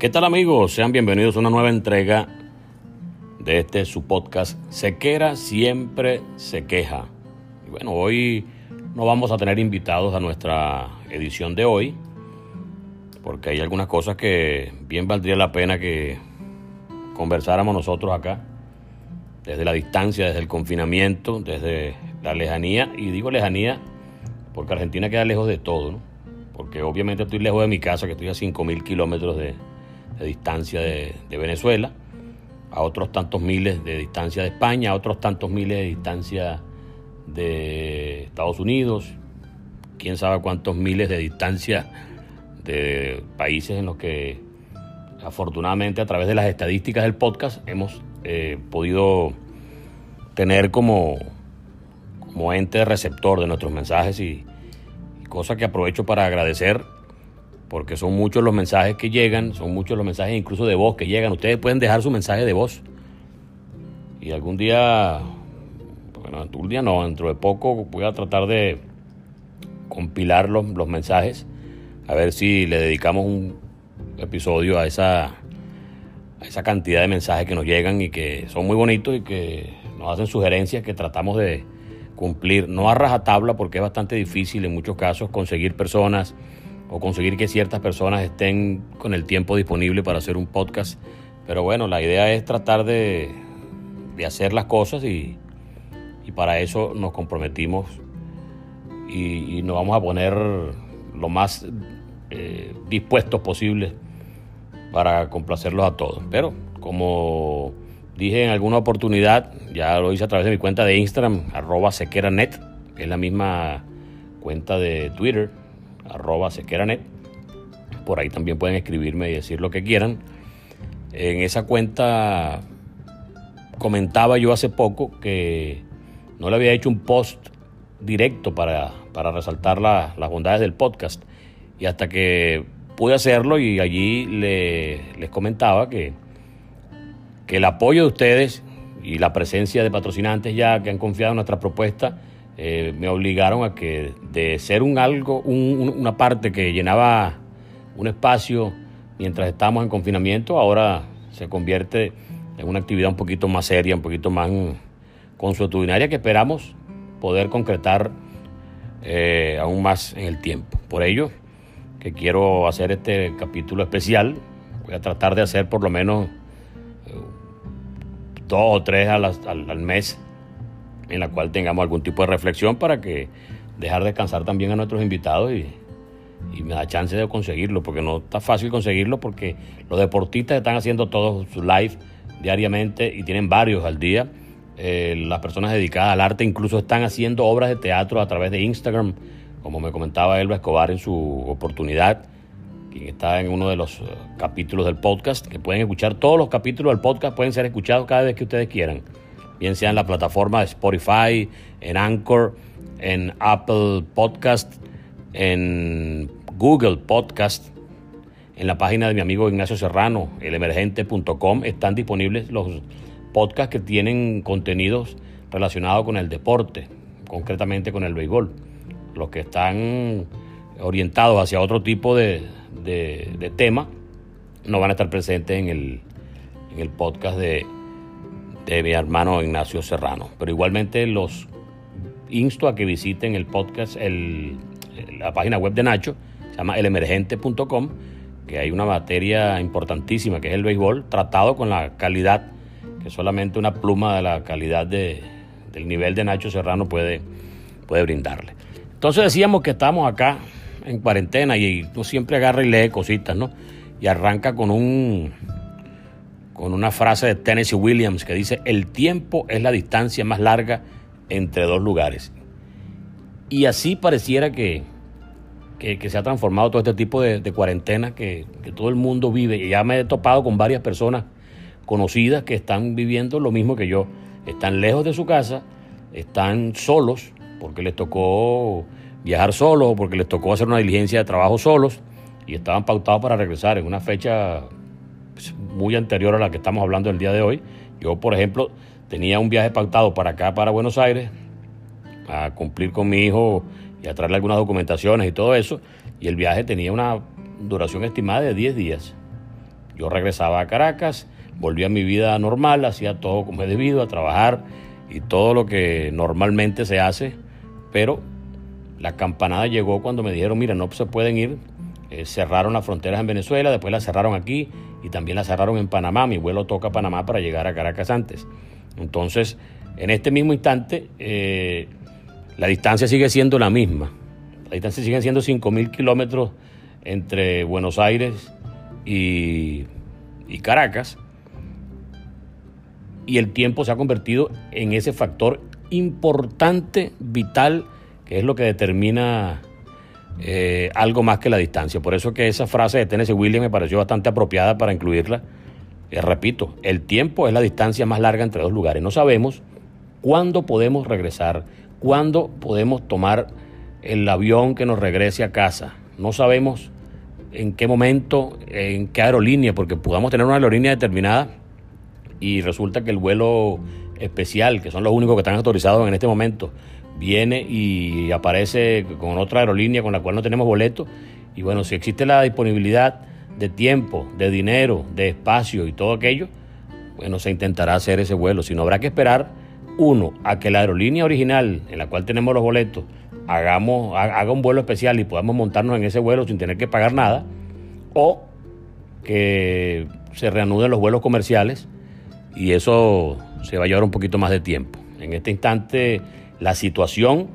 ¿Qué tal amigos? Sean bienvenidos a una nueva entrega de este su podcast Sequera siempre se queja. Y bueno, hoy no vamos a tener invitados a nuestra edición de hoy porque hay algunas cosas que bien valdría la pena que conversáramos nosotros acá desde la distancia, desde el confinamiento, desde la lejanía y digo lejanía porque Argentina queda lejos de todo, ¿no? Porque obviamente estoy lejos de mi casa, que estoy a 5.000 kilómetros de, de distancia de, Venezuela, a otros tantos miles de distancia de España, a otros tantos miles de distancia de Estados Unidos, quién sabe cuántos miles de distancia de países en los que afortunadamente a través de las estadísticas del podcast hemos eh, podido tener como, como ente receptor de nuestros mensajes y, y cosa que aprovecho para agradecer porque son muchos los mensajes que llegan, son muchos los mensajes incluso de voz que llegan. Ustedes pueden dejar su mensaje de voz. Y algún día, bueno, un día no, dentro de poco voy a tratar de compilar los, los mensajes, a ver si le dedicamos un episodio a esa, a esa cantidad de mensajes que nos llegan y que son muy bonitos y que nos hacen sugerencias que tratamos de cumplir, no a rajatabla porque es bastante difícil en muchos casos conseguir personas o conseguir que ciertas personas estén con el tiempo disponible para hacer un podcast. Pero bueno, la idea es tratar de, hacer las cosas y, para eso nos comprometimos y, nos vamos a poner lo más eh, dispuestos posible para complacerlos a todos. Pero como dije en alguna oportunidad, ya lo hice a través de mi cuenta de Instagram, arroba sequeranet, que es la misma cuenta de Twitter arroba sequeranet. Por ahí también pueden escribirme y decir lo que quieran. En esa cuenta comentaba yo hace poco que no le había hecho un post directo para, resaltar las bondades del podcast. Y hasta que pude hacerlo y allí les comentaba que, que el apoyo de ustedes y la presencia de patrocinantes ya que han confiado en nuestra propuesta eh, me obligaron a que de ser un algo, una parte que llenaba un espacio mientras estábamos en confinamiento, ahora se convierte en una actividad un poquito más seria, un poquito más consuetudinaria que esperamos poder concretar eh, aún más en el tiempo. Por ello, que quiero hacer este capítulo especial, voy a tratar de hacer por lo menos eh, dos o tres al mes en la cual tengamos algún tipo de reflexión para que dejar descansar también a nuestros invitados y, me da chance de conseguirlo, porque no está fácil conseguirlo, porque los deportistas están haciendo todos sus live diariamente y tienen varios al día. Eh, las personas dedicadas al arte incluso están haciendo obras de teatro a través de Instagram, como me comentaba Elba Escobar en su oportunidad. quien está en uno de los eh, capítulos del podcast, que pueden escuchar todos los capítulos del podcast, pueden ser escuchados cada vez que ustedes quieran, bien sea en la plataforma de Spotify, en Anchor, en Apple Podcast, en Google Podcast, en la página de mi amigo Ignacio Serrano, elemergente.com, están disponibles los podcasts que tienen contenidos relacionados con el deporte, concretamente con el béisbol. Los que están orientados hacia otro tipo de, tema no van a estar presentes en el, en el podcast de, de mi hermano Ignacio Serrano. Pero igualmente los insto a que visiten el podcast, el, la página web de Nacho, se llama elemergente.com que hay una materia importantísima que es el béisbol, tratado con la calidad que solamente una pluma de la calidad de, del nivel de Nacho Serrano puede, puede brindarle. Entonces decíamos que estamos acá en cuarentena y tú siempre agarra y lee cositas, ¿no? Y arranca con un con una frase de Tennessee Williams que dice, el tiempo es la distancia más larga entre dos lugares. Y así pareciera que, que, se ha transformado todo este tipo de, cuarentena que, todo el mundo vive. Y ya me he topado con varias personas conocidas que están viviendo lo mismo que yo. Están lejos de su casa, están solos porque les tocó viajar solos porque les tocó hacer una diligencia de trabajo solos y estaban pautados para regresar en una fecha muy anterior a la que estamos hablando el día de hoy. Yo, por ejemplo, tenía un viaje pautado para acá, para Buenos Aires, a cumplir con mi hijo y a traerle algunas documentaciones y todo eso. Y el viaje tenía una duración estimada de 10 días. Yo regresaba a Caracas, volvía a mi vida normal, hacía todo como he debido, a trabajar y todo lo que normalmente se hace, pero la campanada llegó cuando me dijeron, mira, no se pueden ir, eh, cerraron las fronteras en Venezuela, después las cerraron aquí y también las cerraron en Panamá, mi vuelo toca Panamá para llegar a Caracas antes. Entonces, en este mismo instante, eh, la distancia sigue siendo la misma. La distancia sigue siendo 5.000 kilómetros entre Buenos Aires y, Caracas. Y el tiempo se ha convertido en ese factor importante, vital, que es lo que determina eh, algo más que la distancia. Por eso que esa frase de Tennessee Williams me pareció bastante apropiada para incluirla. Eh, repito, el tiempo es la distancia más larga entre dos lugares. No sabemos cuándo podemos regresar, ¿Cuándo podemos tomar el avión que nos regrese a casa? No sabemos en qué momento, en qué aerolínea, porque podamos tener una aerolínea determinada y resulta que el vuelo especial, que son los únicos que están autorizados en este momento, viene y aparece con otra aerolínea con la cual no tenemos boleto. Y bueno, si existe la disponibilidad de tiempo, de dinero, de espacio y todo aquello, bueno, se intentará hacer ese vuelo. Si no, habrá que esperar uno, a que la aerolínea original en la cual tenemos los boletos hagamos, haga un vuelo especial y podamos montarnos en ese vuelo sin tener que pagar nada, o que se reanuden los vuelos comerciales y eso se va a llevar un poquito más de tiempo. En este instante la situación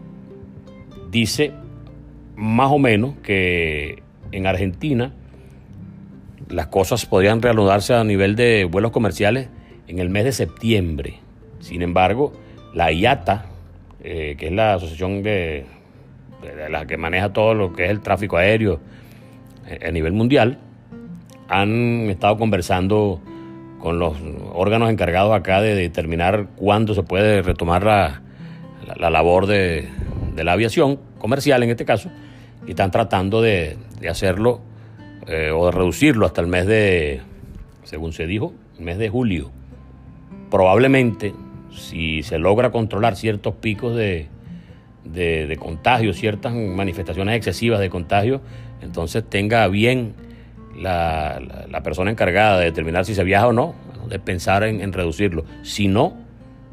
dice más o menos que en Argentina las cosas podrían reanudarse a nivel de vuelos comerciales en el mes de septiembre. Sin embargo, la IATA, eh, que es la asociación de, la que maneja todo lo que es el tráfico aéreo eh, a nivel mundial, han estado conversando con los órganos encargados acá de determinar cuándo se puede retomar la, labor de, la aviación comercial en este caso, y están tratando de, hacerlo eh, o de reducirlo hasta el mes de, según se dijo, el mes de julio. Probablemente si se logra controlar ciertos picos de, de, contagio, ciertas manifestaciones excesivas de contagio, entonces tenga bien la, persona encargada de determinar si se viaja o no, de pensar en, reducirlo. Si no,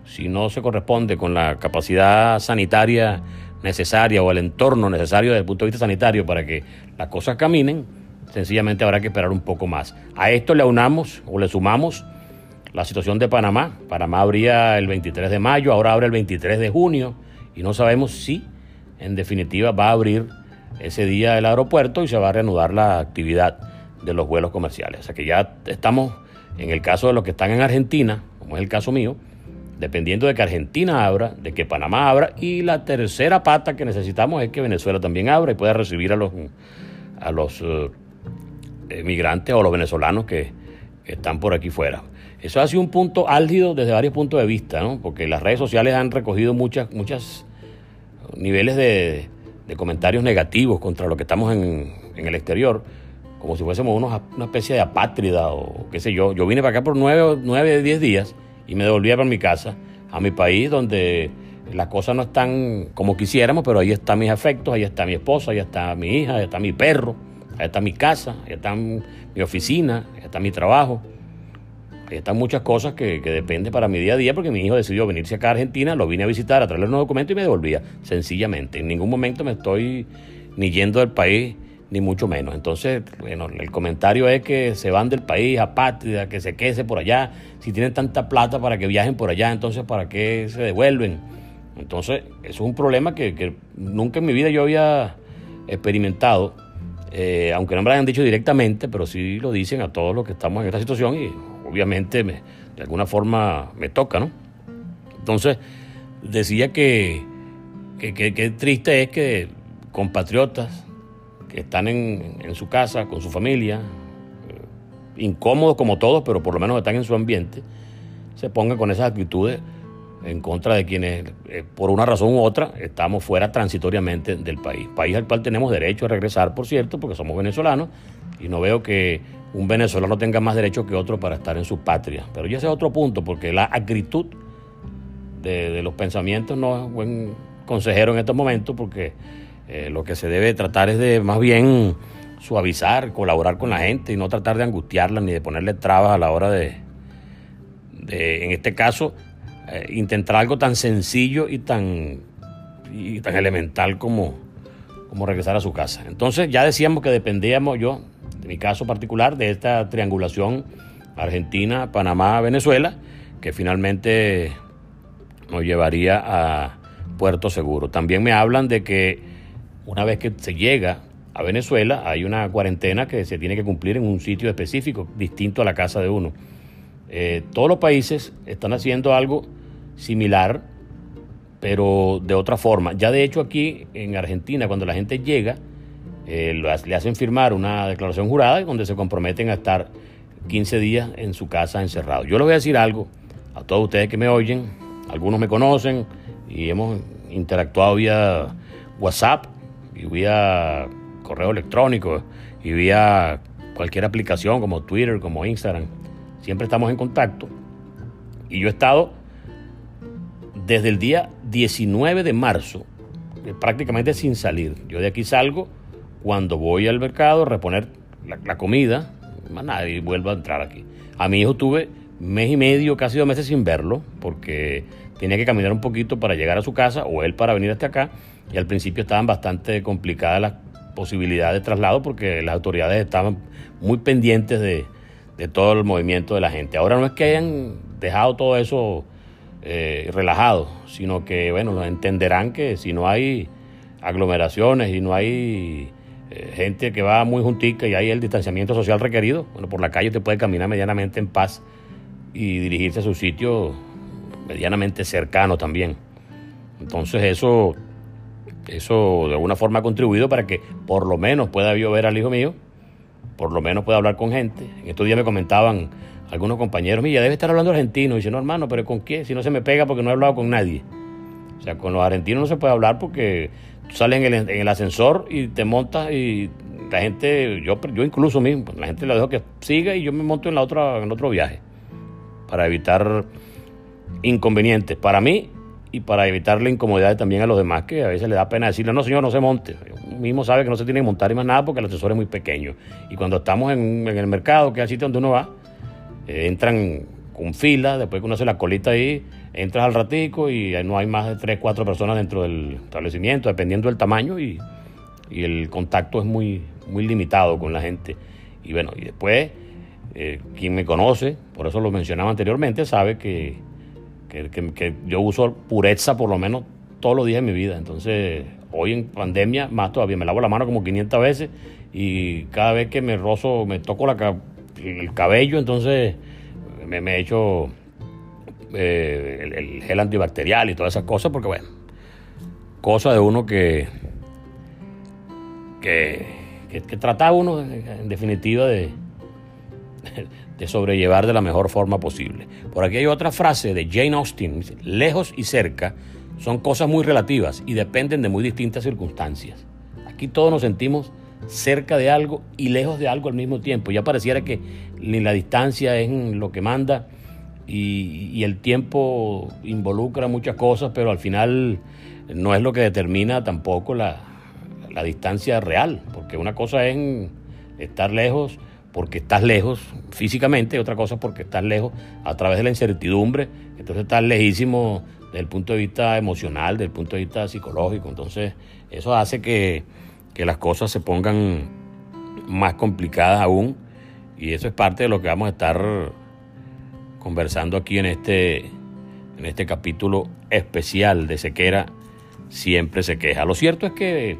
si no se corresponde con la capacidad sanitaria necesaria o el entorno necesario desde el punto de vista sanitario para que las cosas caminen, sencillamente habrá que esperar un poco más. A esto le unamos o le sumamos la situación de Panamá. Panamá abría el 23 de mayo, ahora abre el 23 de junio y no sabemos si en definitiva va a abrir ese día el aeropuerto y se va a reanudar la actividad de los vuelos comerciales. O sea que ya estamos, en el caso de los que están en Argentina, como es el caso mío, dependiendo de que Argentina abra, de que Panamá abra y la tercera pata que necesitamos es que Venezuela también abra y pueda recibir a los, a los, eh, migrantes o los venezolanos que, están por aquí fuera. Eso ha sido un punto álgido desde varios puntos de vista, ¿no? porque las redes sociales han recogido muchas, muchas niveles de, comentarios negativos contra lo que estamos en, el exterior, como si fuésemos una especie de apátrida o qué sé yo. Yo vine para acá por nueve, nueve, diez días y me devolví para mi casa, a mi país, donde las cosas no están como quisiéramos, pero ahí están mis afectos, ahí está mi esposa, ahí está mi hija, ahí está mi perro, ahí está mi casa, ahí está mi oficina, ahí está mi trabajo. Ahí están muchas cosas que, que dependen para mi día a día porque mi hijo decidió venirse acá a Argentina, lo vine a visitar, a traerle unos documentos y me devolvía, sencillamente. En ningún momento me estoy ni yendo del país, ni mucho menos. Entonces, bueno, el comentario es que se van del país a patria, que se quede por allá. Si tienen tanta plata para que viajen por allá, entonces ¿para qué se devuelven? Entonces, eso es un problema que, nunca en mi vida yo había experimentado, eh, aunque no me lo hayan dicho directamente, pero sí lo dicen a todos los que estamos en esta situación y obviamente me, de alguna forma me toca, ¿no? Entonces, decía que, que, triste es que compatriotas que están en, en su casa, con su familia, eh, incómodos como todos, pero por lo menos están en su ambiente, se pongan con esas actitudes en contra de quienes, eh, por una razón u otra, estamos fuera transitoriamente del país. País al cual tenemos derecho a regresar, por cierto, porque somos venezolanos, y no veo que un venezolano tenga más derecho que otro para estar en su patria. Pero ya ese es otro punto, porque la acritud de, los pensamientos no es buen consejero en estos momentos, porque eh, lo que se debe tratar es de más bien suavizar, colaborar con la gente y no tratar de angustiarla ni de ponerle trabas a la hora de, de en este caso, eh, intentar algo tan sencillo y tan, y tan elemental como, como regresar a su casa. Entonces ya decíamos que dependíamos yo, de mi caso particular, de esta triangulación Argentina, Panamá, Venezuela, que finalmente nos llevaría a Puerto Seguro. También me hablan de que una vez que se llega a Venezuela hay una cuarentena que se tiene que cumplir en un sitio específico, distinto a la casa de uno. Eh, todos los países están haciendo algo similar, pero de otra forma. Ya de hecho aquí en Argentina, cuando la gente llega, eh, le hacen firmar una declaración jurada donde se comprometen a estar 15 días en su casa encerrado. Yo les voy a decir algo a todos ustedes que me oyen, algunos me conocen y hemos interactuado vía WhatsApp y vía correo electrónico y vía cualquier aplicación como Twitter, como Instagram. Siempre estamos en contacto. Y yo he estado desde el día 19 de marzo, eh, prácticamente sin salir. Yo de aquí salgo cuando voy al mercado a reponer la, comida, más nadie vuelvo a entrar aquí. A mi hijo tuve mes y medio, casi dos meses sin verlo, porque tenía que caminar un poquito para llegar a su casa o él para venir hasta acá. Y al principio estaban bastante complicadas las posibilidades de traslado porque las autoridades estaban muy pendientes de, de todo el movimiento de la gente. Ahora no es que hayan dejado todo eso eh, relajado, sino que, bueno, entenderán que si no hay aglomeraciones y no hay eh, gente que va muy juntica y hay el distanciamiento social requerido, bueno, por la calle te puede caminar medianamente en paz y dirigirse a su sitio medianamente cercano también. Entonces eso, eso de alguna forma ha contribuido para que por lo menos pueda yo ver al hijo mío, por lo menos pueda hablar con gente. En estos días me comentaban algunos compañeros, mira, debe estar hablando argentino. Y dice, no, hermano, pero ¿con qué? Si no se me pega porque no he hablado con nadie. O sea, con los argentinos no se puede hablar porque tú sales en el, ascensor y te montas y la gente, yo, yo incluso mismo, la gente le dejo que siga y yo me monto en, la otra, en otro viaje para evitar inconvenientes para mí y para evitarle incomodidades también a los demás que a veces le da pena decirle, no señor, no se monte. Uno mismo sabe que no se tiene que montar y más nada porque el ascensor es muy pequeño. Y cuando estamos en, en el mercado, que es el sitio donde uno va, eh, entran con fila, después que uno hace la colita ahí, entras al ratico y no hay más de 3, 4 personas dentro del establecimiento, dependiendo del tamaño y, el contacto es muy, muy limitado con la gente. Y bueno, y después, eh, quien me conoce, por eso lo mencionaba anteriormente, sabe que, que, yo uso pureza por lo menos todos los días de mi vida. Entonces, hoy en pandemia, más todavía, me lavo la mano como 500 veces y cada vez que me rozo, me toco la, el cabello, entonces me, he hecho eh, el, gel antibacterial y todas esas cosas, porque bueno, cosa de uno que, que, que, trataba uno, en definitiva, de, de sobrellevar de la mejor forma posible. Por aquí hay otra frase de Jane Austen, lejos y cerca son cosas muy relativas y dependen de muy distintas circunstancias. Aquí todos nos sentimos cerca de algo y lejos de algo al mismo tiempo. Ya pareciera que ni la distancia es lo que manda y, el tiempo involucra muchas cosas, pero al final no es lo que determina tampoco la, la distancia real, porque una cosa es estar lejos porque estás lejos físicamente y otra cosa porque estás lejos a través de la incertidumbre, entonces estás lejísimo desde el punto de vista emocional, desde el punto de vista psicológico, entonces eso hace que, que las cosas se pongan más complicadas aún. Y eso es parte de lo que vamos a estar conversando aquí en este, en este capítulo especial de sequera, siempre se queja. Lo cierto es que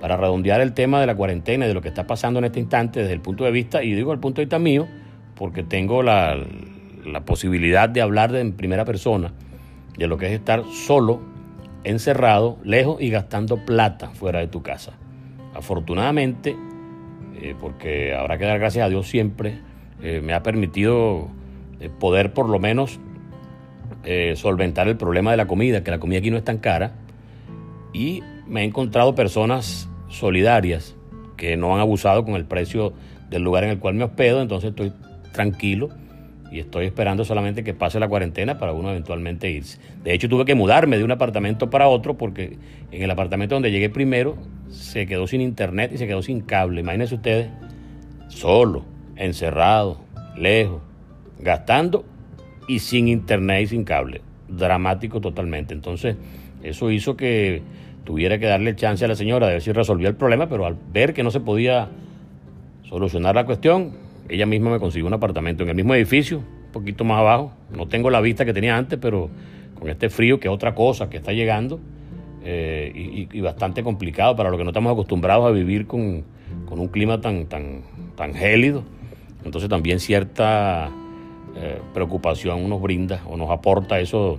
para redondear el tema de la cuarentena y de lo que está pasando en este instante desde el punto de vista, y digo el punto de vista mío, porque tengo la, posibilidad de hablar de, en primera persona de lo que es estar solo, encerrado, lejos y gastando plata fuera de tu casa. Afortunadamente, eh, porque habrá que dar gracias a Dios siempre, eh, me ha permitido eh, poder por lo menos solventar el problema de la comida, que la comida aquí no es tan cara, y me he encontrado personas solidarias que no han abusado con el precio del lugar en el cual me hospedo, entonces estoy tranquilo y estoy esperando solamente que pase la cuarentena para uno eventualmente irse. De hecho, tuve que mudarme de un apartamento para otro porque en el apartamento donde llegué primero se quedó sin internet y se quedó sin cable. Imagínense ustedes, solo, encerrado, lejos, gastando y sin internet y sin cable. Dramático totalmente. Entonces, eso hizo que tuviera que darle chance a la señora de ver si resolvía el problema, pero al ver que no se podía solucionar la cuestión, ella misma me consiguió un apartamento en el mismo edificio, un poquito más abajo. No tengo la vista que tenía antes, pero con este frío, que es otra cosa que está llegando, eh, y, bastante complicado para los que no estamos acostumbrados a vivir con, un clima tan, tan, tan gélido. Entonces también cierta eh, preocupación nos brinda o nos aporta eso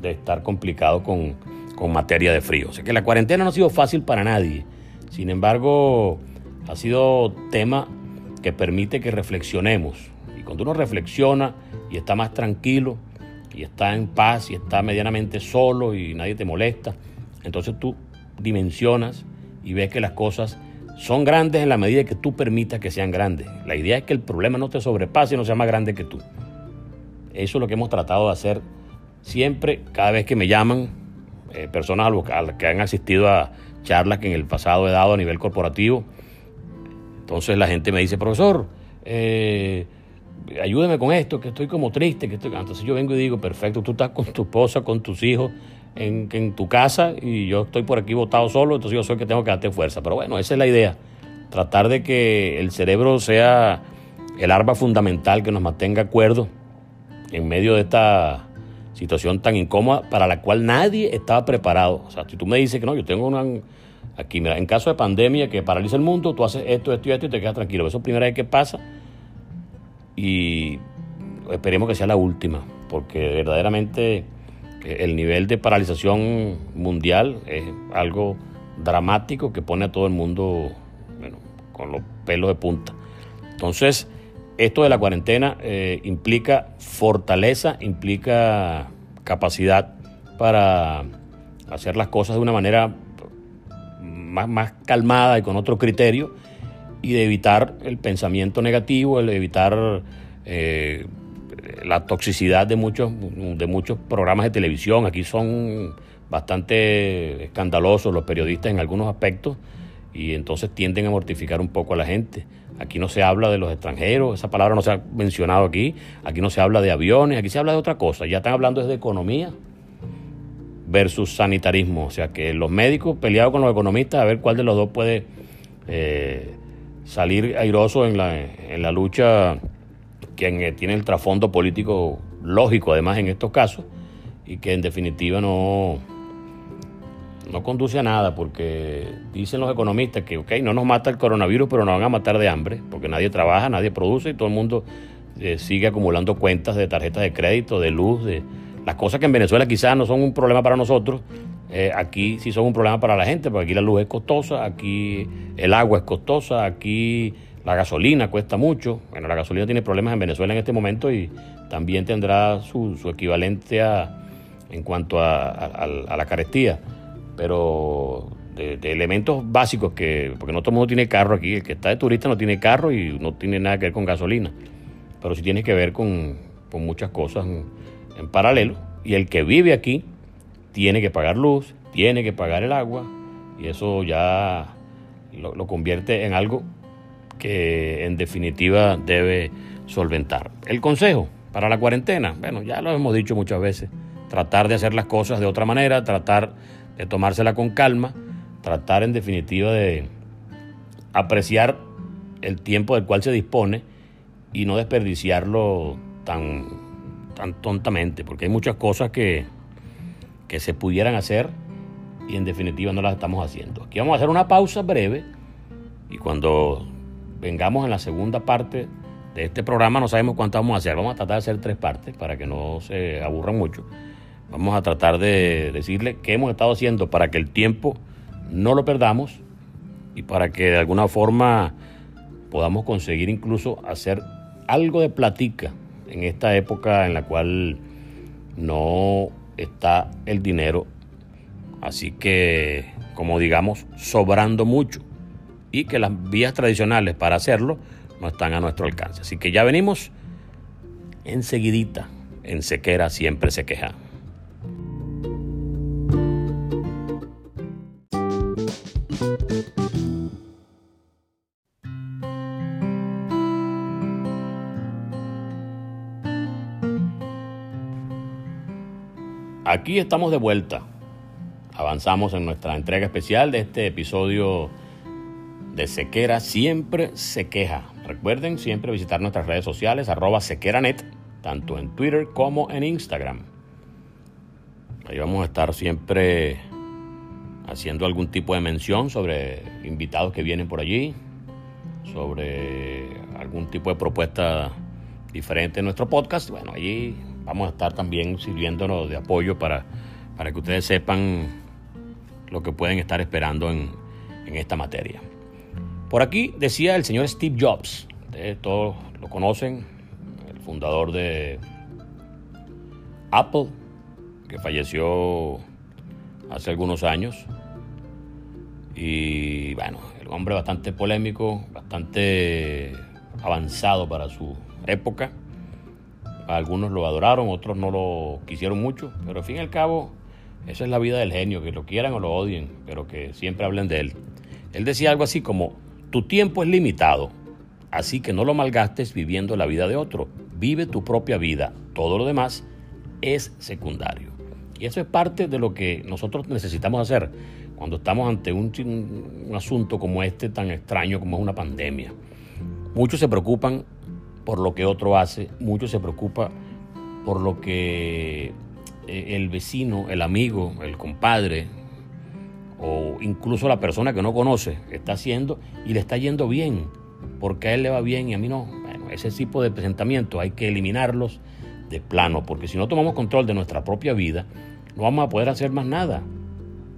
de estar complicado con, con materia de frío. O sea que la cuarentena no ha sido fácil para nadie. Sin embargo, ha sido tema que permite que reflexionemos. Y cuando uno reflexiona y está más tranquilo, y está en paz, y está medianamente solo y nadie te molesta, entonces tú dimensionas y ves que las cosas son grandes en la medida que tú permitas que sean grandes. La idea es que el problema no te sobrepase y no sea más grande que tú. Eso es lo que hemos tratado de hacer siempre, cada vez que me llaman, eh, personas a las que han asistido a charlas que en el pasado he dado a nivel corporativo, entonces la gente me dice, profesor, eh, ayúdeme con esto, que estoy como triste. que estoy... Entonces yo vengo y digo, perfecto, tú estás con tu esposa, con tus hijos en, tu casa y yo estoy por aquí botado solo, entonces yo soy el que tengo que darte fuerza. Pero bueno, esa es la idea, tratar de que el cerebro sea el arma fundamental que nos mantenga cuerdos en medio de esta situación tan incómoda para la cual nadie estaba preparado. O sea, si tú me dices que no, yo tengo una Aquí, mira, en caso de pandemia que paraliza el mundo, tú haces esto, esto y esto y te quedas tranquilo. Eso es la primera vez que pasa y esperemos que sea la última, porque verdaderamente eh, el nivel de paralización mundial es algo dramático que pone a todo el mundo bueno, con los pelos de punta. Entonces, esto de la cuarentena eh, implica fortaleza, implica capacidad para hacer las cosas de una manera más, calmada y con otro criterio y de evitar el pensamiento negativo, el evitar eh, la toxicidad de muchos, de muchos programas de televisión. Aquí son bastante escandalosos los periodistas en algunos aspectos y entonces tienden a mortificar un poco a la gente. Aquí no se habla de los extranjeros, esa palabra no se ha mencionado aquí, aquí no se habla de aviones, aquí se habla de otra cosa, ya están hablando desde economía versus sanitarismo. O sea que los médicos peleados con los economistas a ver cuál de los dos puede eh, salir airoso en la, en la lucha que tiene el trasfondo político lógico además en estos casos y que en definitiva no, no conduce a nada porque dicen los economistas que ok, no nos mata el coronavirus pero nos van a matar de hambre porque nadie trabaja, nadie produce y todo el mundo eh, sigue acumulando cuentas de tarjetas de crédito, de luz, de, las cosas que en Venezuela quizás no son un problema para nosotros, eh, aquí sí son un problema para la gente, porque aquí la luz es costosa, aquí el agua es costosa, aquí la gasolina cuesta mucho. Bueno, la gasolina tiene problemas en Venezuela en este momento y también tendrá su, su equivalencia en cuanto a, la carestía. Pero de, elementos básicos que, porque no todo el mundo tiene carro aquí, el que está de turista no tiene carro y no tiene nada que ver con gasolina, pero sí tiene que ver con, muchas cosas en paralelo. Y el que vive aquí tiene que pagar luz, tiene que pagar el agua y eso ya lo, convierte en algo que en definitiva debe solventar. El consejo para la cuarentena, bueno, ya lo hemos dicho muchas veces, tratar de hacer las cosas de otra manera, tratar de tomársela con calma, tratar en definitiva de apreciar el tiempo del cual se dispone y no desperdiciarlo tan, tan tontamente, porque hay muchas cosas que, que se pudieran hacer y en definitiva no las estamos haciendo. Aquí vamos a hacer una pausa breve y cuando vengamos en la segunda parte de este programa no sabemos cuánto vamos a hacer. Vamos a tratar de hacer tres partes para que no se aburran mucho. Vamos a tratar de decirle qué hemos estado haciendo para que el tiempo no lo perdamos y para que de alguna forma podamos conseguir incluso hacer algo de platica en esta época en la cual no está el dinero, así que como digamos, sobrando mucho y que las vías tradicionales para hacerlo no están a nuestro alcance. Así que ya venimos enseguidita, en sequera siempre se queja. Aquí estamos de vuelta. Avanzamos en nuestra entrega especial de este episodio de Sequera Siempre Se Queja. Recuerden siempre visitar nuestras redes sociales, arroba sequeranet, tanto en Twitter como en Instagram. Ahí vamos a estar siempre haciendo algún tipo de mención sobre invitados que vienen por allí, sobre algún tipo de propuesta diferente en nuestro podcast. Bueno, allí vamos a estar también sirviéndonos de apoyo para, para que ustedes sepan lo que pueden estar esperando en, esta materia. Por aquí decía el señor Steve Jobs, todos lo conocen, el fundador de Apple, que falleció hace algunos años. Y bueno, el hombre bastante polémico, bastante avanzado para su época. Algunos lo adoraron, otros no lo quisieron mucho, pero al fin y al cabo, esa es la vida del genio, que lo quieran o lo odien, pero que siempre hablen de él. Él decía algo así como, tu tiempo es limitado, así que no lo malgastes viviendo la vida de otro, vive tu propia vida, todo lo demás es secundario. Y eso es parte de lo que nosotros necesitamos hacer cuando estamos ante un, un asunto como este tan extraño como es una pandemia. Muchos se preocupan por lo que otro hace, mucho se preocupa por lo que eh, el vecino, el amigo, el compadre o incluso la persona que no conoce está haciendo y le está yendo bien, porque a él le va bien y a mí no. Bueno, ese tipo de pensamientos hay que eliminarlos de plano, porque si no tomamos control de nuestra propia vida, no vamos a poder hacer más nada.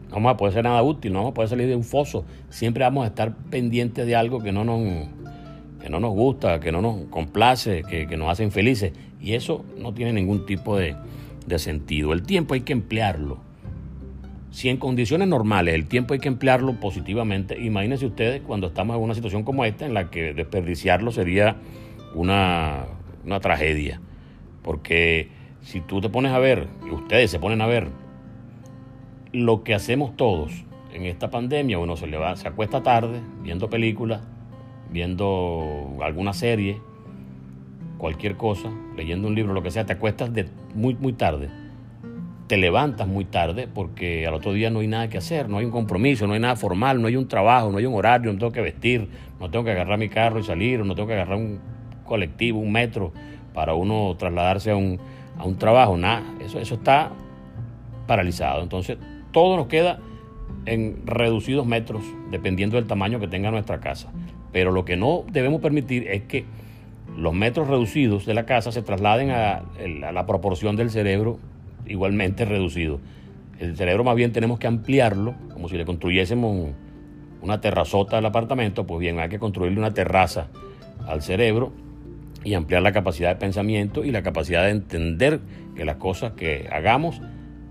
No vamos a poder hacer nada útil, no vamos a poder salir de un foso. Siempre vamos a estar pendientes de algo que no nos, que no nos gusta, que no nos complace, que, nos hace infelices. Y eso no tiene ningún tipo de, sentido. El tiempo hay que emplearlo. Si en condiciones normales el tiempo hay que emplearlo positivamente, imagínense ustedes cuando estamos en una situación como esta en la que desperdiciarlo sería una, una tragedia. Porque si tú te pones a ver, y ustedes se ponen a ver, lo que hacemos todos en esta pandemia, uno se, le va, se acuesta tarde viendo películas, viendo alguna serie, cualquier cosa, leyendo un libro, lo que sea, te acuestas de muy, muy tarde. Te levantas muy tarde porque al otro día no hay nada que hacer, no hay un compromiso, no hay nada formal, no hay un trabajo, no hay un horario, no tengo que vestir, no tengo que agarrar mi carro y salir, no tengo que agarrar un colectivo, un metro para uno trasladarse a un, a un trabajo, nada, eso, eso está paralizado. Entonces, todo nos queda en reducidos metros, dependiendo del tamaño que tenga nuestra casa. Pero lo que no debemos permitir es que los metros reducidos de la casa se trasladen a, la proporción del cerebro igualmente reducido. El cerebro más bien tenemos que ampliarlo, como si le construyésemos una terrazota al apartamento, pues bien, hay que construirle una terraza al cerebro y ampliar la capacidad de pensamiento y la capacidad de entender que las cosas que hagamos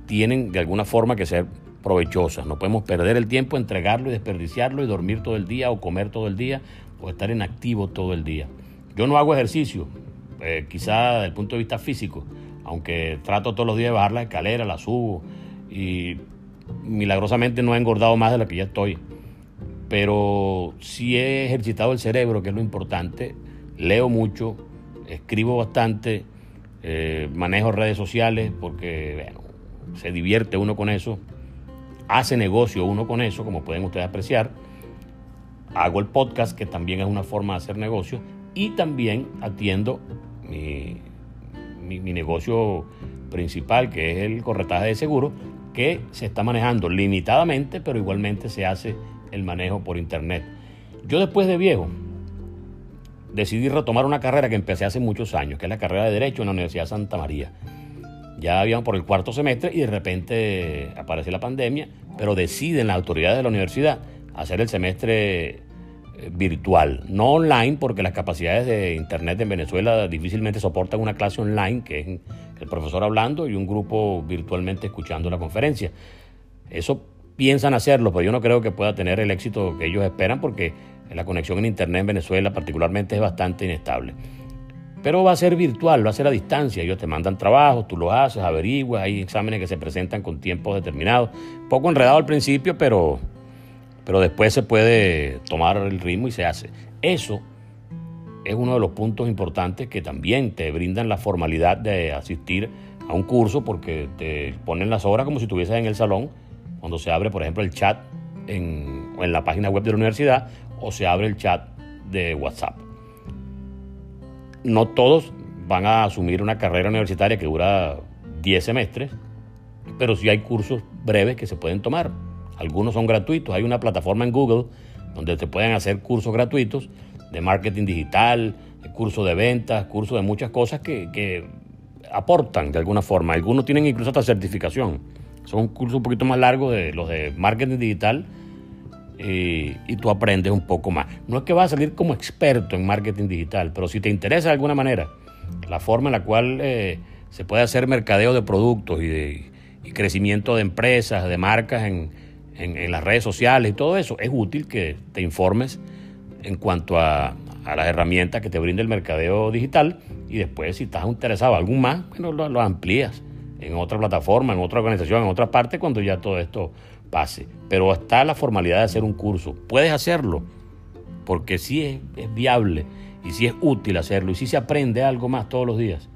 tienen de alguna forma que ser provechosas. No podemos perder el tiempo, entregarlo y desperdiciarlo y dormir todo el día o comer todo el día o estar inactivo todo el día. Yo no hago ejercicio, eh, quizá desde el punto de vista físico, aunque trato todos los días de bajar la escalera, la subo y milagrosamente no he engordado más de lo que ya estoy. Pero sí he ejercitado el cerebro, que es lo importante. Leo mucho, escribo bastante, eh, manejo redes sociales porque se divierte uno con eso, hace negocio uno con eso, como pueden ustedes apreciar. Hago el podcast, que también es una forma de hacer negocio, y también atiendo mi, mi, negocio principal, que es el corretaje de seguros, que se está manejando limitadamente, pero igualmente se hace el manejo por internet. Yo después de viejo decidí retomar una carrera que empecé hace muchos años, que es la carrera de Derecho en la Universidad de Santa María. Ya habíamos por el cuarto semestre y de repente aparece la pandemia, pero deciden las autoridades de la universidad hacer el semestre eh, virtual, no online, porque las capacidades de Internet en Venezuela difícilmente soportan una clase online, que es el profesor hablando y un grupo virtualmente escuchando la conferencia. Eso piensan hacerlo, pero yo no creo que pueda tener el éxito que ellos esperan porque la conexión en Internet en Venezuela particularmente es bastante inestable. Pero va a ser virtual, va a ser a distancia. Ellos te mandan trabajos, tú los haces, averiguas, hay exámenes que se presentan con tiempos determinados. Poco enredado al principio, pero, pero después se puede tomar el ritmo y se hace. Eso es uno de los puntos importantes que también te brindan la formalidad de asistir a un curso porque te ponen las horas como si estuvieses en el salón cuando se abre, por ejemplo, el chat en, en la página web de la universidad o se abre el chat de WhatsApp no todos van a asumir una carrera universitaria que dura 10 semestres, pero sí hay cursos breves que se pueden tomar. Algunos son gratuitos. Hay una plataforma en Google donde te pueden hacer cursos gratuitos de marketing digital, cursos de ventas, cursos de muchas cosas que, aportan de alguna forma. Algunos tienen incluso hasta certificación. Son cursos un poquito más largos de los de marketing digital y, tú aprendes un poco más. No es que vas a salir como experto en marketing digital, pero si te interesa de alguna manera la forma en la cual eh, se puede hacer mercadeo de productos y, crecimiento de empresas, de marcas en, las redes sociales y todo eso, es útil que te informes en cuanto a, las herramientas que te brinda el mercadeo digital y después si estás interesado en algún más, bueno, lo amplías en otra plataforma, en otra organización, en otra parte, cuando ya todo esto pase. Pero está la formalidad de hacer un curso. Puedes hacerlo, porque sí es, viable y sí es útil hacerlo y sí se aprende algo más todos los días.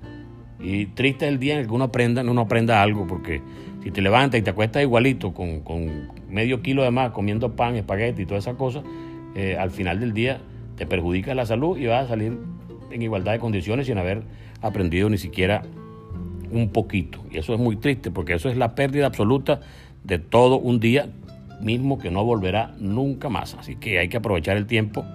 Y triste es el día en el que uno aprenda, no aprenda algo, porque si te levantas y te acuestas igualito con, medio kilo de más comiendo pan, espagueti y todas esas cosas, eh, al final del día te perjudica la salud y vas a salir en igualdad de condiciones sin haber aprendido ni siquiera un poquito. Y eso es muy triste porque eso es la pérdida absoluta de todo un día mismo que no volverá nunca más. Así que hay que aprovechar el tiempo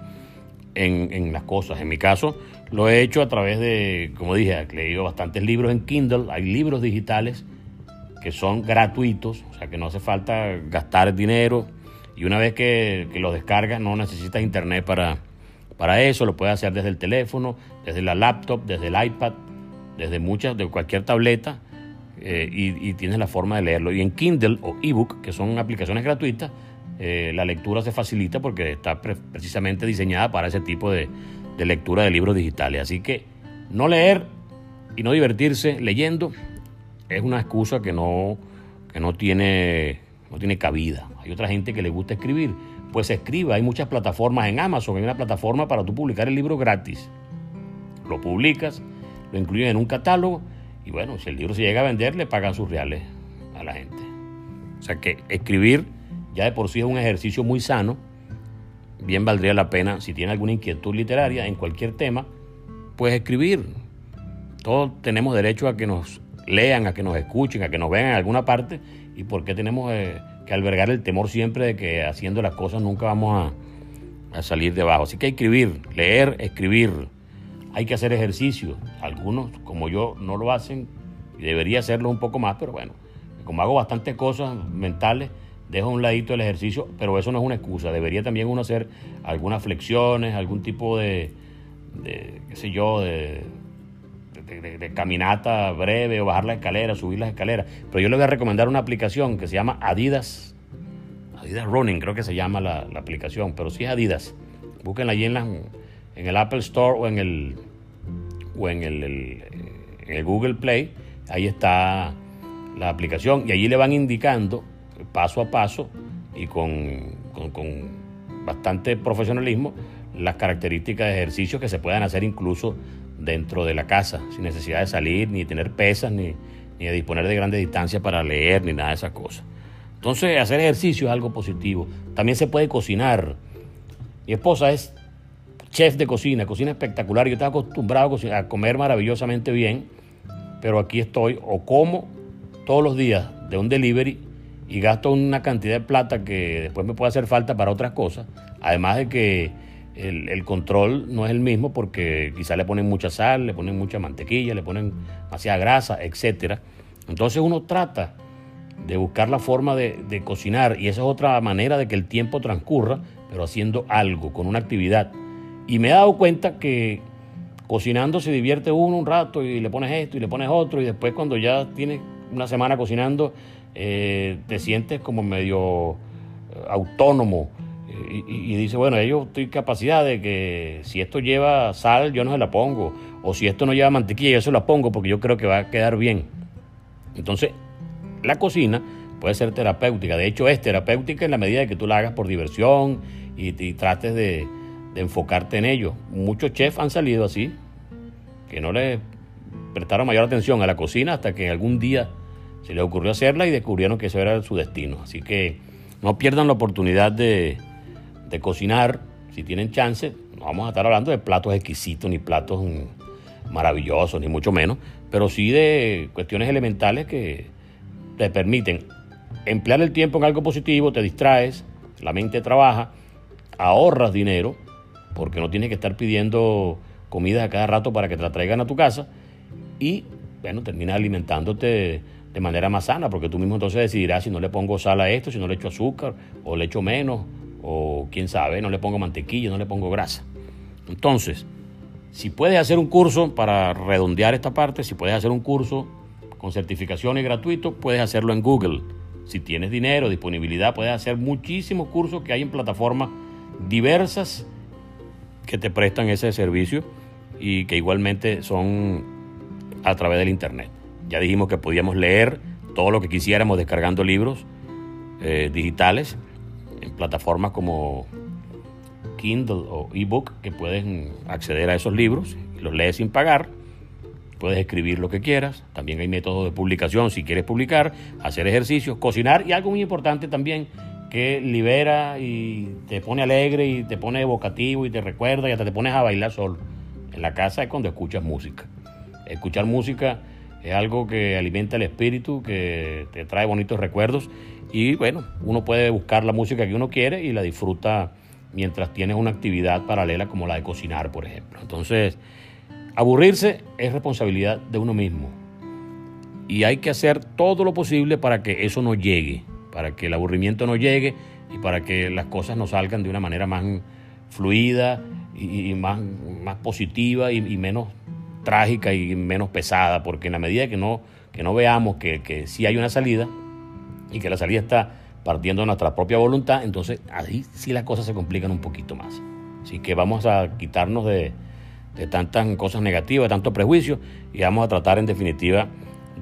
en, las cosas. En mi caso, lo he hecho a través de, como dije, he leído bastantes libros en Kindle, hay libros digitales que son gratuitos, o sea que no hace falta gastar dinero y una vez que, que los descargas no necesitas internet para, para eso, lo puedes hacer desde el teléfono, desde la laptop, desde el iPad, desde muchas, de cualquier tableta eh, y, tienes la forma de leerlo. Y en Kindle o ebook, que son aplicaciones gratuitas, eh, la lectura se facilita porque está precisamente diseñada para ese tipo de, lectura de libros digitales. Así que no leer y no divertirse leyendo es una excusa que no, que no, tiene, no tiene cabida. Hay otra gente que le gusta escribir. Pues escriba, hay muchas plataformas en Amazon, hay una plataforma para tú publicar el libro gratis. Lo publicas, lo incluyen en un catálogo y bueno, si el libro se llega a vender, le pagan sus reales a la gente. O sea que escribir ya de por sí es un ejercicio muy sano. Bien valdría la pena, si tiene alguna inquietud literaria en cualquier tema, pues escribir. Todos tenemos derecho a que nos lean, a que nos escuchen, a que nos vean en alguna parte. ¿Y por qué tenemos eh, que albergar el temor siempre de que haciendo las cosas nunca vamos a, a salir de abajo? Así que escribir, leer, escribir hay que hacer ejercicio. Algunos, como yo, no lo hacen y debería hacerlo un poco más, pero bueno, como hago bastantes cosas mentales, dejo a un ladito el ejercicio, pero eso no es una excusa. Debería también uno hacer algunas flexiones, algún tipo de, de qué sé yo, de, de, caminata breve o bajar la escalera, subir las escaleras. Pero yo le voy a recomendar una aplicación que se llama Adidas, Adidas Running, creo que se llama la, aplicación, pero sí es Adidas. Búsquenla allí en, en el Apple Store o en el, o en el, Google Play. Ahí está la aplicación y allí le van indicando paso a paso y con, bastante profesionalismo las características de ejercicios que se puedan hacer incluso dentro de la casa, sin necesidad de salir, ni tener pesas, ni, ni de disponer de grandes distancias para leer, ni nada de esas cosas. Entonces, hacer ejercicio es algo positivo. También se puede cocinar. Mi esposa es chef de cocina, cocina espectacular. Yo estaba acostumbrado a comer maravillosamente bien, pero aquí estoy o como todos los días de un delivery y gasto una cantidad de plata que después me puede hacer falta para otras cosas, además de que el, control no es el mismo porque quizá le ponen mucha sal, le ponen mucha mantequilla, le ponen demasiada grasa, etc. Entonces uno trata de buscar la forma de, de, cocinar y esa es otra manera de que el tiempo transcurra, pero haciendo algo, con una actividad. Y me he dado cuenta que cocinando se divierte uno un rato y le pones esto y le pones otro y después cuando ya tienes una semana cocinando eh, te sientes como medio eh, autónomo y, dice, bueno, yo estoy capacidad de que si esto lleva sal, yo no se la pongo, o si esto no lleva mantequilla, yo se la pongo porque yo creo que va a quedar bien. Entonces, la cocina puede ser terapéutica, de hecho es terapéutica en la medida de que tú la hagas por diversión y, trates de, de enfocarte en ello. Muchos chefs han salido así, que no les prestaron mayor atención a la cocina hasta que algún día se les ocurrió hacerla y descubrieron que eso era su destino. Así que no pierdan la oportunidad de, cocinar si tienen chance. No vamos a estar hablando de platos exquisitos ni platos maravillosos, ni mucho menos, pero sí de cuestiones elementales que te permiten emplear el tiempo en algo positivo, te distraes, la mente trabaja, ahorras dinero, porque no tienes que estar pidiendo comida a cada rato para que te la traigan a tu casa y, bueno, terminas alimentándote de manera más sana, porque tú mismo entonces decidirás si no le pongo sal a esto, si no le echo azúcar, o le echo menos, o quién sabe, no le pongo mantequilla, no le pongo grasa. Entonces, si puedes hacer un curso para redondear esta parte, si puedes hacer un curso con certificación y gratuito, puedes hacerlo en Google. Si tienes dinero, disponibilidad, puedes hacer muchísimos cursos que hay en plataformas diversas que te prestan ese servicio y que igualmente son a través del Internet. Ya dijimos que podíamos leer todo lo que quisiéramos descargando libros eh, digitales en plataformas como Kindle o ebook que pueden acceder a esos libros, los lees sin pagar, puedes escribir lo que quieras, también hay métodos de publicación si quieres publicar, hacer ejercicios, cocinar y algo muy importante también que libera y te pone alegre y te pone evocativo y te recuerda y hasta te pones a bailar solo. En la casa es cuando escuchas música. Escuchar música es algo que alimenta el espíritu, que te trae bonitos recuerdos y bueno, uno puede buscar la música que uno quiere y la disfruta mientras tienes una actividad paralela como la de cocinar, por ejemplo. Entonces, aburrirse es responsabilidad de uno mismo y hay que hacer todo lo posible para que eso no llegue, para que el aburrimiento no llegue y para que las cosas nos salgan de una manera más fluida y, más, más positiva y menos trágica y menos pesada, porque en la medida que no, que no veamos que, que sí hay una salida y que la salida está partiendo de nuestra propia voluntad, entonces ahí sí las cosas se complican un poquito más. Así que vamos a quitarnos de, de tantas cosas negativas, de tantos prejuicios y vamos a tratar en definitiva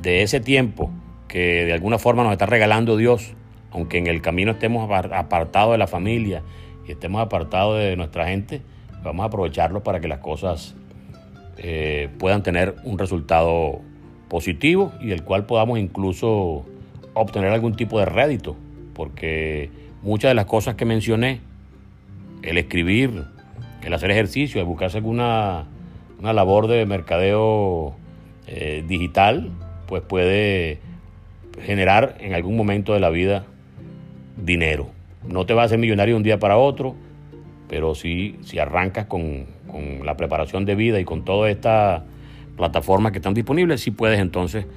de ese tiempo que de alguna forma nos está regalando Dios, aunque en el camino estemos apartados de la familia y estemos apartados de nuestra gente, vamos a aprovecharlo para que las cosas eh, puedan tener un resultado positivo y del cual podamos incluso obtener algún tipo de rédito, porque muchas de las cosas que mencioné, el escribir, el hacer ejercicio, el buscarse alguna una labor de mercadeo eh, digital, pues puede generar en algún momento de la vida dinero. No te va a hacer millonario de un día para otro, pero sí, si arrancas con, la preparación de vida y con todas estas plataformas que están disponibles, sí puedes entonces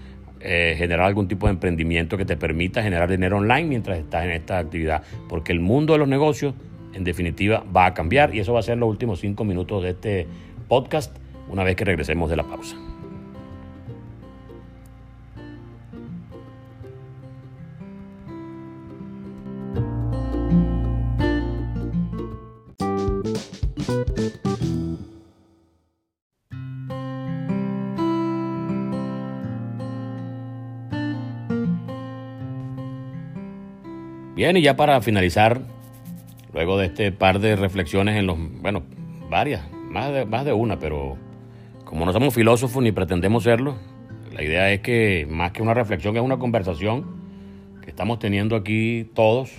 eh, generar algún tipo de emprendimiento que te permita generar dinero online mientras estás en esta actividad. Porque el mundo de los negocios, en definitiva, va a cambiar y eso va a ser los últimos cinco minutos de este podcast una vez que regresemos de la pausa. Bien, y ya para finalizar, luego de este par de reflexiones en los, bueno, varias, más de, más de una, pero como no somos filósofos ni pretendemos serlo, la idea es que más que una reflexión es una conversación que estamos teniendo aquí todos,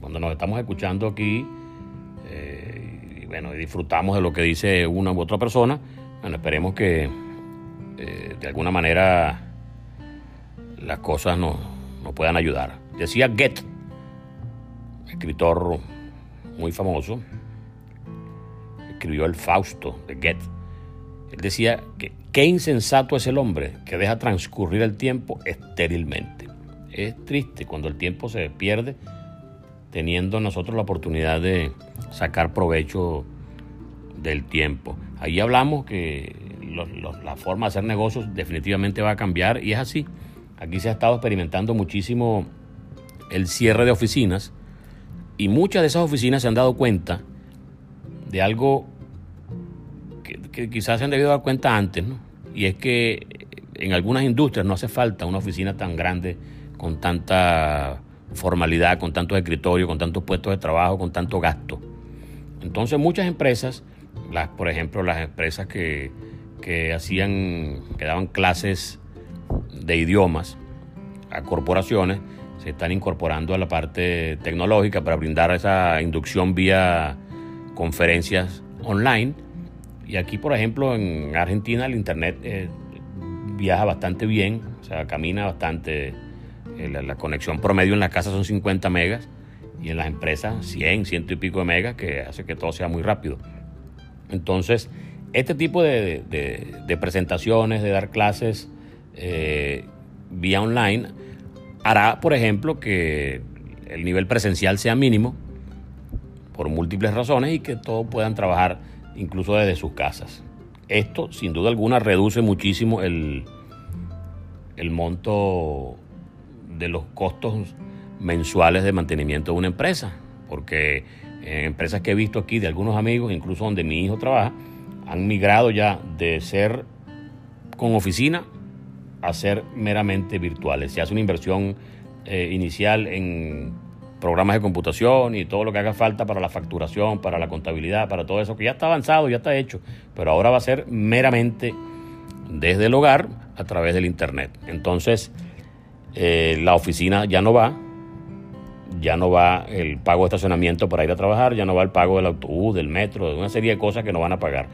cuando nos estamos escuchando aquí, eh, y bueno, disfrutamos de lo que dice una u otra persona, bueno, esperemos que eh, de alguna manera las cosas nos, nos puedan ayudar. Decía Goethe, escritor muy famoso, escribió el Fausto de Goethe. Él decía que qué insensato es el hombre que deja transcurrir el tiempo estérilmente. Es triste cuando el tiempo se pierde teniendo nosotros la oportunidad de sacar provecho del tiempo. Ahí hablamos que la forma de hacer negocios definitivamente va a cambiar y es así. Aquí se ha estado experimentando muchísimo el cierre de oficinas y muchas de esas oficinas se han dado cuenta de algo que, quizás se han debido dar cuenta antes, ¿no? Y es que en algunas industrias no hace falta una oficina tan grande, con tanta formalidad, con tantos escritorios, con tantos puestos de trabajo, con tanto gasto. Entonces muchas empresas, las, por ejemplo las empresas que, que hacían, que daban clases de idiomas a corporaciones, están incorporando a la parte tecnológica para brindar esa inducción vía conferencias online. Y aquí, por ejemplo, en Argentina el Internet eh, viaja bastante bien, o sea, camina bastante. Eh, la, conexión promedio en la casa son 50 megas y en las empresas 100, ciento y pico de megas, que hace que todo sea muy rápido. Entonces, este tipo de, presentaciones, de dar clases eh, vía online, hará, por ejemplo, que el nivel presencial sea mínimo por múltiples razones y que todos puedan trabajar incluso desde sus casas. Esto, sin duda alguna, reduce muchísimo el, el monto de los costos mensuales de mantenimiento de una empresa, porque empresas que he visto aquí de algunos amigos, incluso donde mi hijo trabaja, han migrado ya de ser con oficina a ser meramente virtuales. Se hace una inversión eh, inicial en programas de computación y todo lo que haga falta para la facturación, para la contabilidad, para todo eso, que ya está avanzado, ya está hecho, pero ahora va a ser meramente desde el hogar a través del Internet. Entonces, eh, la oficina ya no va, ya no va el pago de estacionamiento para ir a trabajar, ya no va el pago del autobús, del metro, de una serie de cosas que no van a pagar.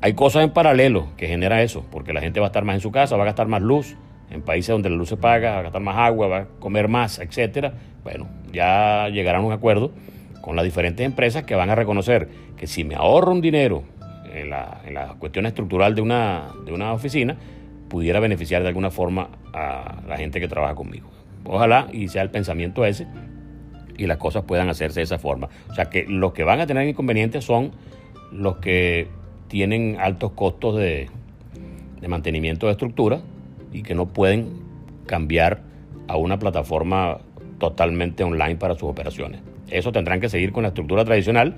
Hay cosas en paralelo que genera eso, porque la gente va a estar más en su casa, va a gastar más luz, en países donde la luz se paga, va a gastar más agua, va a comer más, etcétera. Bueno, ya llegarán a un acuerdo con las diferentes empresas que van a reconocer que si me ahorro un dinero en la, en la cuestión estructural de una, de una oficina, pudiera beneficiar de alguna forma a la gente que trabaja conmigo. Ojalá y sea el pensamiento ese y las cosas puedan hacerse de esa forma. O sea que los que van a tener inconvenientes son los que tienen altos costos de, mantenimiento de estructura y que no pueden cambiar a una plataforma totalmente online para sus operaciones. Eso tendrán que seguir con la estructura tradicional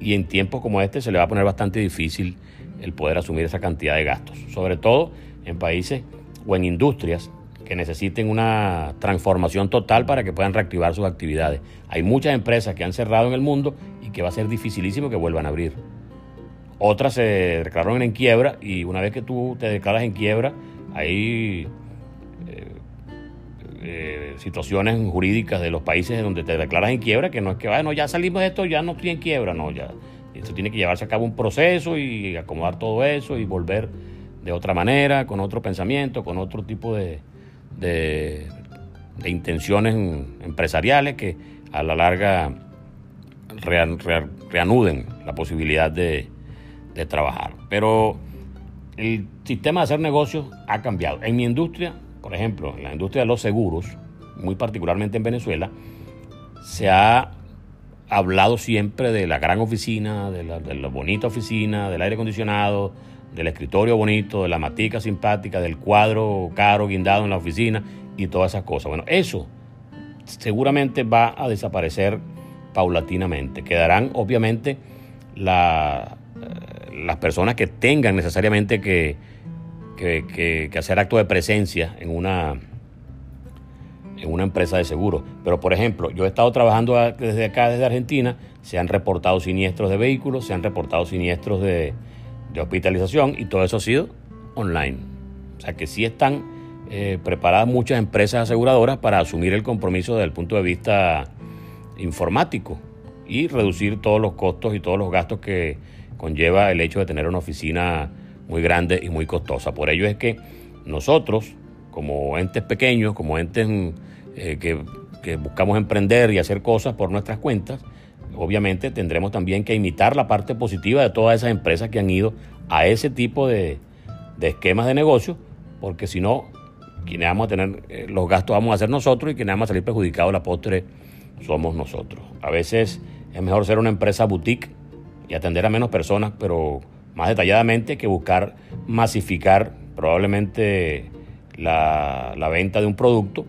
y en tiempos como este se le va a poner bastante difícil el poder asumir esa cantidad de gastos, sobre todo en países o en industrias que necesiten una transformación total para que puedan reactivar sus actividades. Hay muchas empresas que han cerrado en el mundo y que va a ser dificilísimo que vuelvan a abrir. Otras se declararon en quiebra y una vez que tú te declaras en quiebra, hay eh, eh, situaciones jurídicas de los países donde te declaras en quiebra que no es que, bueno, ya salimos de esto, ya no estoy en quiebra, no, ya. Esto tiene que llevarse a cabo un proceso y acomodar todo eso y volver de otra manera, con otro pensamiento, con otro tipo de, de, intenciones empresariales que a la larga reanuden la posibilidad de, de trabajar. Pero el sistema de hacer negocios ha cambiado. En mi industria por ejemplo, en la industria de los seguros, muy particularmente en Venezuela, se ha hablado siempre de la gran oficina, de la, de la bonita oficina, del aire acondicionado, del escritorio bonito, de la matica simpática, del cuadro caro guindado en la oficina y todas esas cosas. Bueno, eso seguramente va a desaparecer paulatinamente. Quedarán obviamente la, eh, las personas que tengan necesariamente que, que, hacer acto de presencia en una, en una empresa de seguro. Pero, por ejemplo, yo he estado trabajando desde acá, desde Argentina, se han reportado siniestros de vehículos, se han reportado siniestros de, de hospitalización y todo eso ha sido online. O sea que sí están eh, preparadas muchas empresas aseguradoras para asumir el compromiso desde el punto de vista informático y reducir todos los costos y todos los gastos que conlleva el hecho de tener una oficina muy grande y muy costosa. Por ello es que nosotros, como entes pequeños, como entes eh, que, buscamos emprender y hacer cosas por nuestras cuentas, obviamente tendremos también que imitar la parte positiva de todas esas empresas que han ido a ese tipo de, esquemas de negocio, porque si no, quienes vamos a tener eh, los gastos vamos a ser nosotros y quienes vamos a salir perjudicados la postre somos nosotros. A veces es mejor ser una empresa boutique y atender a menos personas, pero más detalladamente que buscar masificar probablemente la, venta de un producto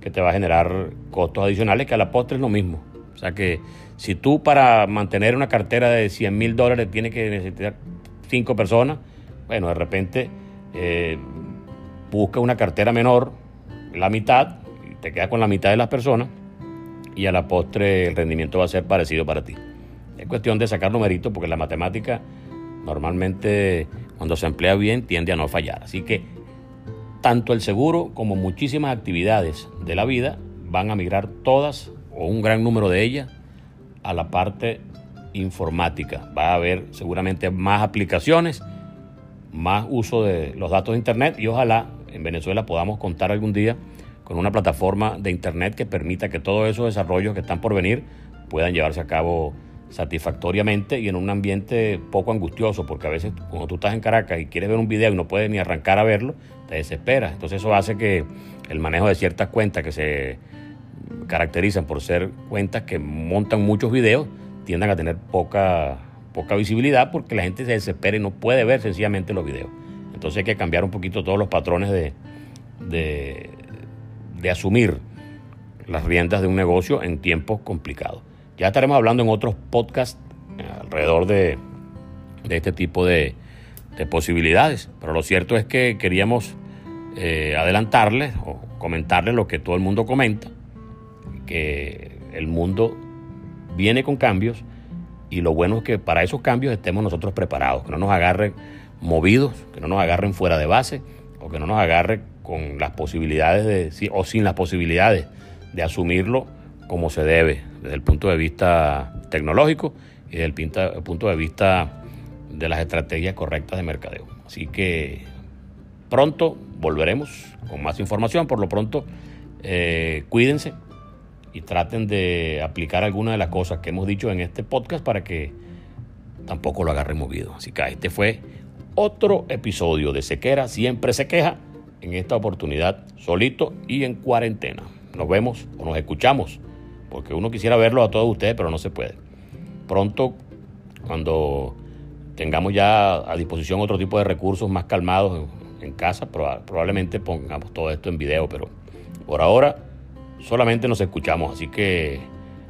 que te va a generar costos adicionales que a la postre es lo mismo. O sea que si tú para mantener una cartera de 100 mil dólares tienes que necesitar cinco personas, bueno, de repente eh, busca una cartera menor, la mitad, te quedas con la mitad de las personas y a la postre el rendimiento va a ser parecido para ti. Es cuestión de sacar numeritos porque la matemática normalmente cuando se emplea bien tiende a no fallar. Así que tanto el seguro como muchísimas actividades de la vida van a migrar todas o un gran número de ellas a la parte informática. Va a haber seguramente más aplicaciones, más uso de los datos de Internet y ojalá en Venezuela podamos contar algún día con una plataforma de Internet que permita que todos esos desarrollos que están por venir puedan llevarse a cabo satisfactoriamente y en un ambiente poco angustioso, porque a veces cuando tú estás en Caracas y quieres ver un video y no puedes ni arrancar a verlo, te desesperas. Entonces eso hace que el manejo de ciertas cuentas que se caracterizan por ser cuentas que montan muchos videos, tiendan a tener poca, poca visibilidad porque la gente se desespera y no puede ver sencillamente los videos. Entonces hay que cambiar un poquito todos los patrones de, de, de asumir las riendas de un negocio en tiempos complicados. Ya estaremos hablando en otros podcasts eh, alrededor de, de este tipo de, de, posibilidades, pero lo cierto es que queríamos eh, adelantarles o comentarles lo que todo el mundo comenta, que el mundo viene con cambios y lo bueno es que para esos cambios estemos nosotros preparados, que no nos agarren movidos, que no nos agarren fuera de base o que no nos agarre con las posibilidades de, o sin las posibilidades de asumirlo como se debe desde el punto de vista tecnológico y desde el punto de vista de las estrategias correctas de mercadeo. Así que pronto volveremos con más información. Por lo pronto, eh, cuídense, y traten de aplicar algunas de las cosas que hemos dicho en este podcast para que tampoco lo agarren movido. Así que este fue otro episodio de Sequera Siempre se queja, en esta oportunidad solito y en cuarentena. Nos vemos o nos escuchamos, porque uno quisiera verlo a todos ustedes, pero no se puede. Pronto, cuando tengamos ya a disposición otro tipo de recursos más calmados en, casa, probablemente pongamos todo esto en video, pero por ahora solamente nos escuchamos, así que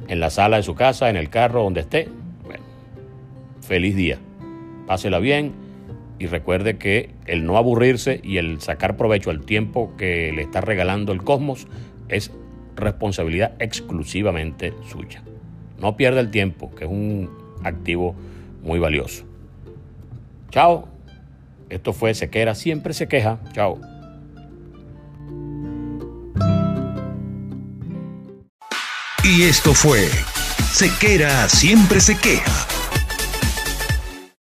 en la sala de su casa, en el carro, donde esté, bueno, feliz día, pásela bien y recuerde que el no aburrirse y el sacar provecho al tiempo que le está regalando el cosmos es responsabilidad exclusivamente suya. No pierda el tiempo, que es un activo muy valioso. Chao. Esto fue Sequera, siempre se queja. Chao. Y esto fue Sequera siempre se queja